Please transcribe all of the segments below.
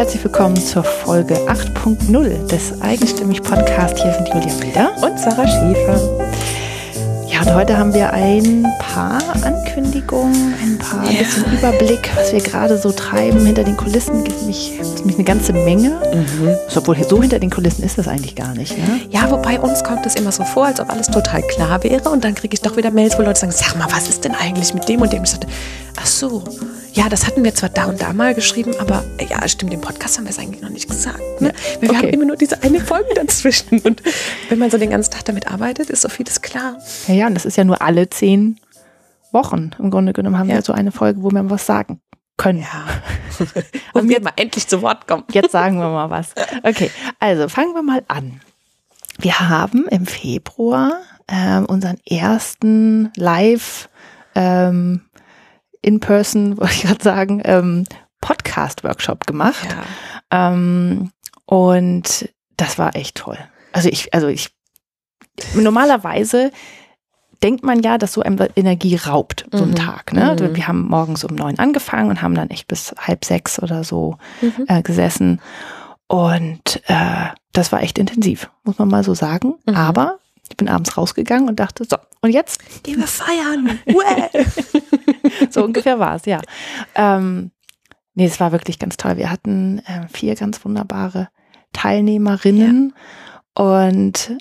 herzlich willkommen zur Folge 8.0 des Eigenstimmig Podcast. Hier sind Julia wieder und Sarah Schäfer. Ja, und heute haben wir ein paar Ankündigungen, ein paar ja. bisschen Überblick, was wir gerade so treiben hinter den Kulissen. Gibt mich, nämlich eine ganze Menge. Mhm. Obwohl so hinter den Kulissen ist das eigentlich gar nicht. Ne? Ja, wobei uns kommt es immer so vor, als ob alles total klar wäre. Und dann kriege ich doch wieder Mails, wo Leute sagen, sag mal, was ist denn eigentlich mit dem und dem? Ich sagte, ach so, ja, das hatten wir zwar da und da mal geschrieben, aber ja, stimmt, im Podcast haben wir es eigentlich noch nicht gesagt. Ne? Ja, wir okay. haben immer nur diese eine Folge dazwischen. Und wenn man so den ganzen Tag damit arbeitet, ist so vieles klar. Ja, ja, und das ist ja nur alle zehn Wochen. Im Grunde genommen haben ja. wir so eine Folge, wo wir was sagen können. Ja. und wir mal endlich zu Wort kommen. Jetzt sagen wir mal was. Okay, also fangen wir mal an. Wir haben im Februar ähm, unseren ersten Live ähm, in-person, wollte ich gerade sagen, ähm, Podcast-Workshop gemacht. Ja. Ähm, und das war echt toll. Also ich, also ich, normalerweise denkt man ja, dass so Energie raubt, so ein mhm. Tag. Ne? Mhm. Wir haben morgens um neun angefangen und haben dann echt bis halb sechs oder so mhm. äh, gesessen. Und äh, das war echt intensiv, muss man mal so sagen. Mhm. Aber ich bin abends rausgegangen und dachte, so, und jetzt? Gehen wir feiern. so ungefähr war es, ja. Ähm, nee, es war wirklich ganz toll. Wir hatten äh, vier ganz wunderbare Teilnehmerinnen ja. und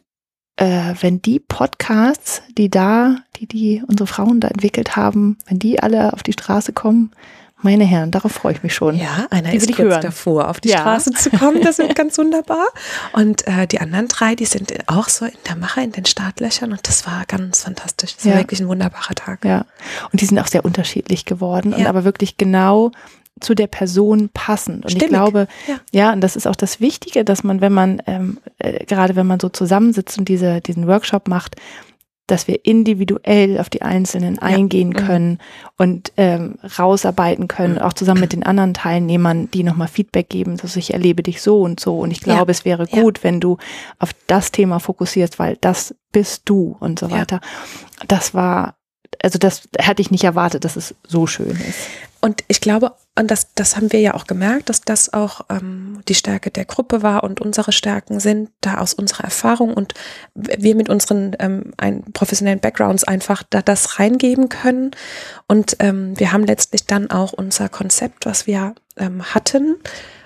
äh, wenn die Podcasts, die da, die die unsere Frauen da entwickelt haben, wenn die alle auf die Straße kommen, meine Herren, darauf freue ich mich schon. Ja, einer die ist kurz hören. davor, auf die ja. Straße zu kommen. Das wird ganz wunderbar. Und äh, die anderen drei, die sind auch so in der Mache, in den Startlöchern. Und das war ganz fantastisch. Das ja. war wirklich ein wunderbarer Tag. Ja. Und die sind auch sehr unterschiedlich geworden. Ja. Und aber wirklich genau zu der Person passend. Und Stimmig. ich glaube, ja. ja, und das ist auch das Wichtige, dass man, wenn man, ähm, äh, gerade wenn man so zusammensitzt und diese, diesen Workshop macht, dass wir individuell auf die Einzelnen ja. eingehen mhm. können und ähm, rausarbeiten können, auch zusammen mit den anderen Teilnehmern, die nochmal Feedback geben, dass ich erlebe dich so und so. Und ich glaube, ja. es wäre gut, ja. wenn du auf das Thema fokussierst, weil das bist du und so weiter. Das war, also das hätte ich nicht erwartet, dass es so schön ist. Und ich glaube, und das, das haben wir ja auch gemerkt, dass das auch ähm, die Stärke der Gruppe war und unsere Stärken sind, da aus unserer Erfahrung und wir mit unseren ähm, ein, professionellen Backgrounds einfach da das reingeben können. Und ähm, wir haben letztlich dann auch unser Konzept, was wir ähm, hatten,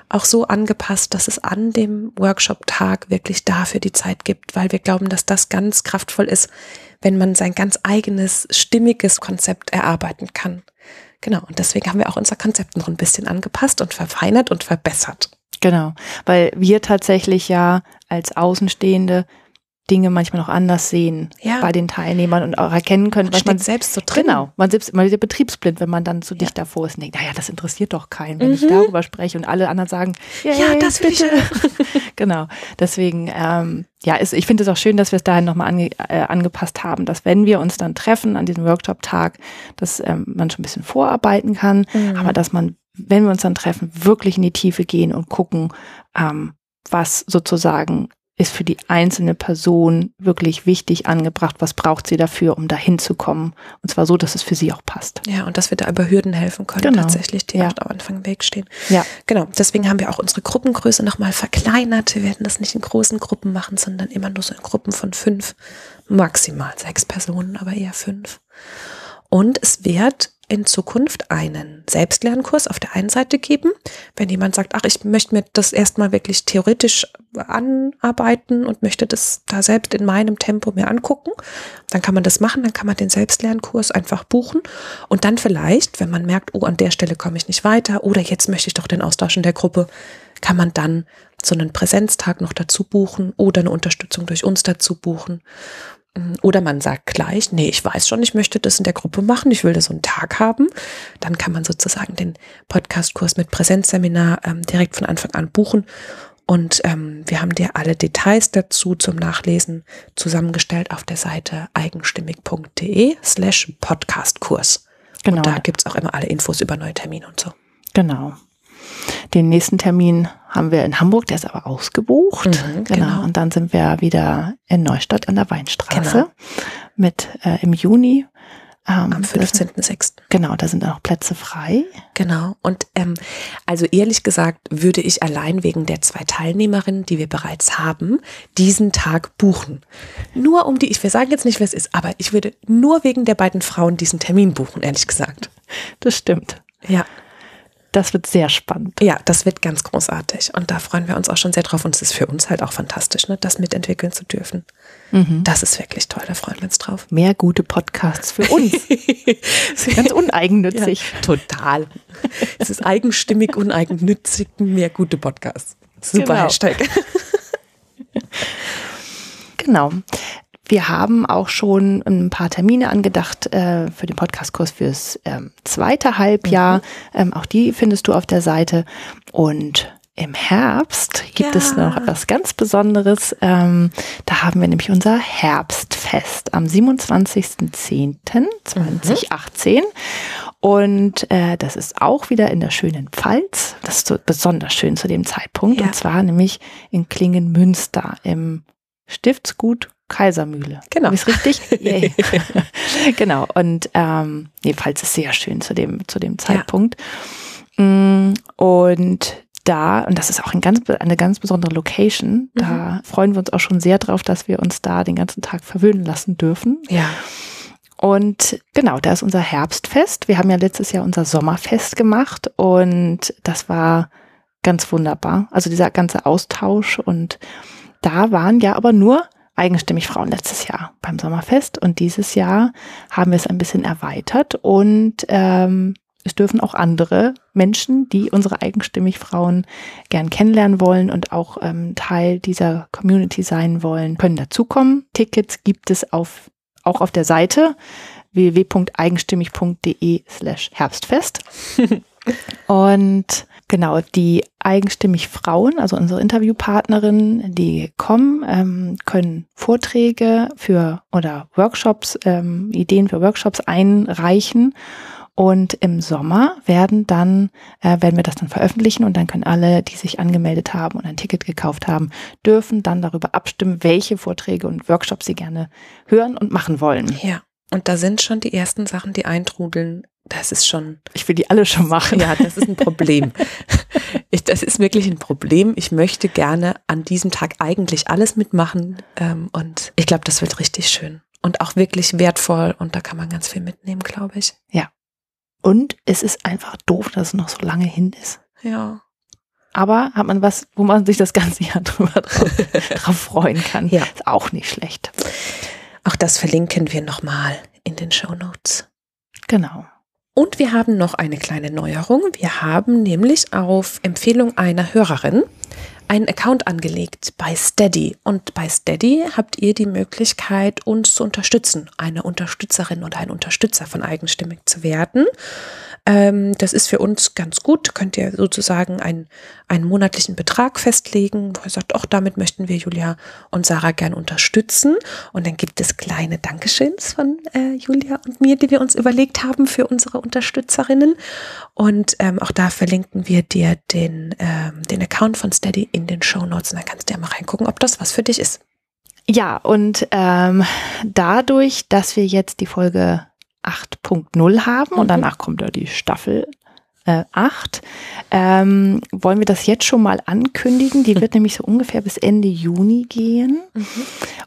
auch so angepasst, dass es an dem Workshop-Tag wirklich dafür die Zeit gibt, weil wir glauben, dass das ganz kraftvoll ist, wenn man sein ganz eigenes, stimmiges Konzept erarbeiten kann. Genau, und deswegen haben wir auch unser Konzept noch ein bisschen angepasst und verfeinert und verbessert. Genau, weil wir tatsächlich ja als Außenstehende Dinge manchmal noch anders sehen ja. bei den Teilnehmern und auch erkennen können, man was man selbst so drin. Genau, man selbst man ist ja betriebsblind, wenn man dann zu dicht ja. davor ist und denkt, naja, das interessiert doch keinen, wenn mhm. ich darüber spreche und alle anderen sagen, ja, ja das bitte. genau, deswegen ähm, ja, ist, ich finde es auch schön, dass wir es dahin nochmal ange, äh, angepasst haben, dass wenn wir uns dann treffen an diesem Workshop-Tag, dass ähm, man schon ein bisschen vorarbeiten kann, mhm. aber dass man, wenn wir uns dann treffen, wirklich in die Tiefe gehen und gucken, ähm, was sozusagen ist für die einzelne Person wirklich wichtig angebracht? Was braucht sie dafür, um dahin zu kommen? Und zwar so, dass es für sie auch passt. Ja, und dass wir da über Hürden helfen können, genau. tatsächlich, die ja. am Anfang im Weg stehen. Ja. Genau. Deswegen haben wir auch unsere Gruppengröße nochmal verkleinert. Wir werden das nicht in großen Gruppen machen, sondern immer nur so in Gruppen von fünf, maximal sechs Personen, aber eher fünf. Und es wird in Zukunft einen Selbstlernkurs auf der einen Seite geben. Wenn jemand sagt, ach, ich möchte mir das erstmal wirklich theoretisch anarbeiten und möchte das da selbst in meinem Tempo mir angucken, dann kann man das machen, dann kann man den Selbstlernkurs einfach buchen und dann vielleicht, wenn man merkt, oh, an der Stelle komme ich nicht weiter oder jetzt möchte ich doch den Austausch in der Gruppe, kann man dann so einen Präsenztag noch dazu buchen oder eine Unterstützung durch uns dazu buchen. Oder man sagt gleich, nee, ich weiß schon, ich möchte das in der Gruppe machen, ich will das so einen Tag haben. Dann kann man sozusagen den Podcastkurs mit Präsenzseminar ähm, direkt von Anfang an buchen. Und ähm, wir haben dir alle Details dazu zum Nachlesen zusammengestellt auf der Seite eigenstimmig.de slash Podcastkurs. Genau. Und da gibt's auch immer alle Infos über neue Termine und so. Genau. Den nächsten Termin haben wir in Hamburg, der ist aber ausgebucht. Mhm, genau. genau. Und dann sind wir wieder in Neustadt an der Weinstraße genau. mit äh, im Juni. Ähm, Am 15.06. Genau, da sind auch Plätze frei. Genau. Und ähm, also ehrlich gesagt würde ich allein wegen der zwei Teilnehmerinnen, die wir bereits haben, diesen Tag buchen. Nur um die, ich will sagen jetzt nicht, wer es ist, aber ich würde nur wegen der beiden Frauen diesen Termin buchen, ehrlich gesagt. Das stimmt. Ja. Das wird sehr spannend. Ja, das wird ganz großartig. Und da freuen wir uns auch schon sehr drauf. Und es ist für uns halt auch fantastisch, ne, das mitentwickeln zu dürfen. Mhm. Das ist wirklich toll, da freuen wir uns drauf. Mehr gute Podcasts für uns. ganz uneigennützig. Ja, total. es ist eigenstimmig, uneigennützig, mehr gute Podcasts. Super genau. Hashtag. genau. Wir haben auch schon ein paar Termine angedacht äh, für den Podcastkurs fürs ähm, zweite Halbjahr. Mhm. Ähm, auch die findest du auf der Seite. Und im Herbst gibt ja. es noch etwas ganz Besonderes. Ähm, da haben wir nämlich unser Herbstfest am 27.10.2018. Mhm. Und äh, das ist auch wieder in der schönen Pfalz. Das ist so besonders schön zu dem Zeitpunkt. Ja. Und zwar nämlich in Klingenmünster im Stiftsgut Kaisermühle. Genau. Ist richtig? Yeah. genau. Und ähm, nee, Pfalz ist sehr schön zu dem, zu dem Zeitpunkt. Ja. Mm, und da, und das ist auch ein ganz, eine ganz besondere Location, da mhm. freuen wir uns auch schon sehr drauf, dass wir uns da den ganzen Tag verwöhnen lassen dürfen. Ja. Und genau, da ist unser Herbstfest. Wir haben ja letztes Jahr unser Sommerfest gemacht und das war ganz wunderbar. Also dieser ganze Austausch und da waren ja aber nur eigenstimmig Frauen letztes Jahr beim Sommerfest und dieses Jahr haben wir es ein bisschen erweitert und ähm, es dürfen auch andere Menschen, die unsere eigenstimmig Frauen gern kennenlernen wollen und auch ähm, Teil dieser Community sein wollen, können dazukommen. Tickets gibt es auf, auch auf der Seite www.eigenstimmig.de slash Herbstfest. und genau, die eigenstimmig Frauen, also unsere Interviewpartnerinnen, die kommen, ähm, können Vorträge für oder Workshops, ähm, Ideen für Workshops einreichen und im Sommer werden dann, äh, werden wir das dann veröffentlichen und dann können alle, die sich angemeldet haben und ein Ticket gekauft haben, dürfen dann darüber abstimmen, welche Vorträge und Workshops sie gerne hören und machen wollen. Ja. Und da sind schon die ersten Sachen, die eintrudeln. Das ist schon. Ich will die alle schon machen. Ja, das ist ein Problem. ich, das ist wirklich ein Problem. Ich möchte gerne an diesem Tag eigentlich alles mitmachen. Ähm, und ich glaube, das wird richtig schön. Und auch wirklich wertvoll. Und da kann man ganz viel mitnehmen, glaube ich. Ja. Und es ist einfach doof, dass es noch so lange hin ist. Ja. Aber hat man was, wo man sich das ganze Jahr drüber drauf, drauf freuen kann. Ja. Ist auch nicht schlecht. Auch das verlinken wir nochmal in den Show Notes. Genau. Und wir haben noch eine kleine Neuerung. Wir haben nämlich auf Empfehlung einer Hörerin einen Account angelegt bei Steady. Und bei Steady habt ihr die Möglichkeit, uns zu unterstützen, eine Unterstützerin oder ein Unterstützer von Eigenstimmig zu werden. Ähm, das ist für uns ganz gut. Könnt ihr sozusagen einen, einen monatlichen Betrag festlegen, wo ihr sagt, auch damit möchten wir Julia und Sarah gern unterstützen. Und dann gibt es kleine Dankeschöns von äh, Julia und mir, die wir uns überlegt haben für unsere Unterstützerinnen. Und ähm, auch da verlinken wir dir den, ähm, den Account von Steady in den Show Notes. Und dann kannst du ja mal reingucken, ob das was für dich ist. Ja, und ähm, dadurch, dass wir jetzt die Folge 8.0 haben und mhm. danach kommt ja die Staffel äh, 8. Ähm, wollen wir das jetzt schon mal ankündigen? Die wird nämlich so ungefähr bis Ende Juni gehen. Mhm.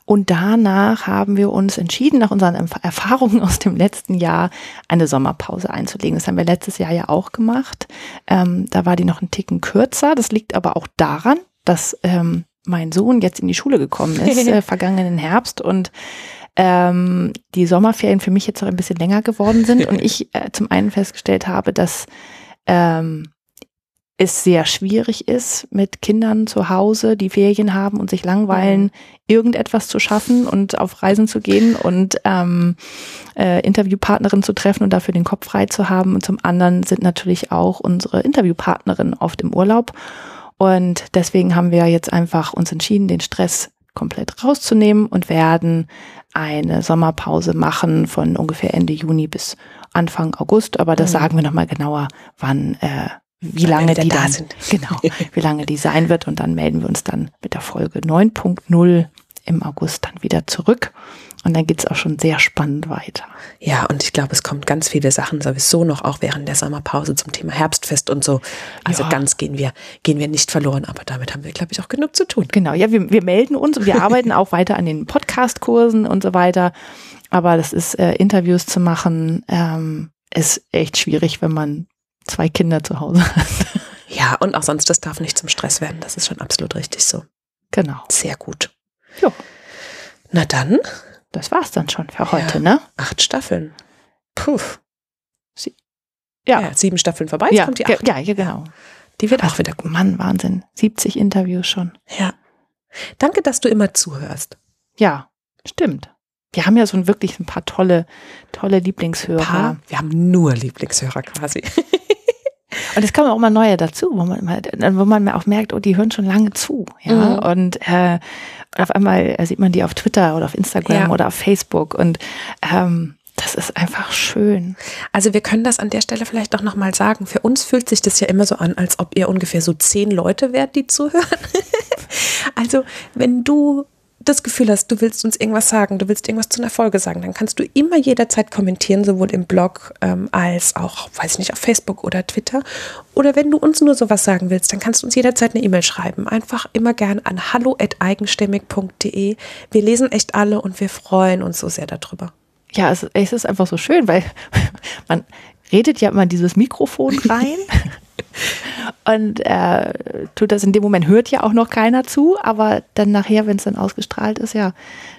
Und danach haben wir uns entschieden, nach unseren Erfahrungen aus dem letzten Jahr eine Sommerpause einzulegen. Das haben wir letztes Jahr ja auch gemacht. Ähm, da war die noch ein Ticken kürzer. Das liegt aber auch daran, dass ähm, mein Sohn jetzt in die Schule gekommen ist, äh, vergangenen Herbst und ähm, die Sommerferien für mich jetzt noch ein bisschen länger geworden sind und ich äh, zum einen festgestellt habe, dass ähm, es sehr schwierig ist, mit Kindern zu Hause, die Ferien haben und sich langweilen, mhm. irgendetwas zu schaffen und auf Reisen zu gehen und ähm, äh, Interviewpartnerin zu treffen und dafür den Kopf frei zu haben. Und zum anderen sind natürlich auch unsere Interviewpartnerinnen oft im Urlaub. Und deswegen haben wir jetzt einfach uns entschieden, den Stress komplett rauszunehmen und werden eine Sommerpause machen von ungefähr Ende Juni bis Anfang August. Aber das mhm. sagen wir nochmal genauer, wann, äh, wie Wenn lange die da dann, sind. genau, wie lange die sein wird. Und dann melden wir uns dann mit der Folge 9.0 im August dann wieder zurück. Und dann geht's auch schon sehr spannend weiter. Ja, und ich glaube, es kommt ganz viele Sachen sowieso noch auch während der Sommerpause zum Thema Herbstfest und so. Also ja. ganz gehen wir, gehen wir nicht verloren, aber damit haben wir, glaube ich, auch genug zu tun. Genau, ja, wir, wir melden uns und wir arbeiten auch weiter an den Podcast-Kursen und so weiter. Aber das ist, äh, Interviews zu machen, ähm, ist echt schwierig, wenn man zwei Kinder zu Hause hat. Ja, und auch sonst, das darf nicht zum Stress werden. Das ist schon absolut richtig so. Genau. Sehr gut. Jo. Na dann das war's dann schon für heute, ja, ne? Acht Staffeln. Puh. Sie ja. ja. Sieben Staffeln vorbei, jetzt ja, kommt die acht. Ja, ja, genau. Die wird Ach, auch wieder gut. Mann, Wahnsinn. 70 Interviews schon. Ja. Danke, dass du immer zuhörst. Ja, stimmt. Wir haben ja so ein, wirklich ein paar tolle, tolle Lieblingshörer. Paar? Wir haben nur Lieblingshörer quasi. Und es kommen auch immer neue dazu, wo man, wo man auch merkt, oh, die hören schon lange zu. Ja? Mhm. Und äh, auf einmal sieht man die auf Twitter oder auf Instagram ja. oder auf Facebook. Und ähm, das ist einfach schön. Also wir können das an der Stelle vielleicht auch nochmal sagen. Für uns fühlt sich das ja immer so an, als ob ihr ungefähr so zehn Leute wärt, die zuhören. also wenn du das Gefühl hast, du willst uns irgendwas sagen, du willst irgendwas zu einer Folge sagen, dann kannst du immer jederzeit kommentieren, sowohl im Blog ähm, als auch, weiß ich nicht, auf Facebook oder Twitter. Oder wenn du uns nur sowas sagen willst, dann kannst du uns jederzeit eine E-Mail schreiben. Einfach immer gern an hallo.eigenstimmig.de. Wir lesen echt alle und wir freuen uns so sehr darüber. Ja, es, es ist einfach so schön, weil man redet ja immer dieses Mikrofon rein. Und äh, tut das in dem Moment, hört ja auch noch keiner zu, aber dann nachher, wenn es dann ausgestrahlt ist, ja,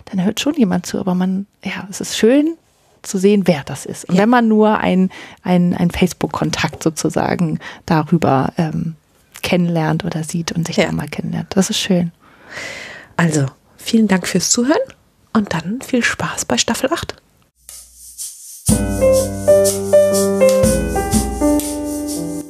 dann hört schon jemand zu. Aber man, ja, es ist schön zu sehen, wer das ist. Und ja. wenn man nur ein, ein, ein Facebook-Kontakt sozusagen darüber ähm, kennenlernt oder sieht und sich ja. dann mal kennenlernt, das ist schön. Also, vielen Dank fürs Zuhören und dann viel Spaß bei Staffel 8.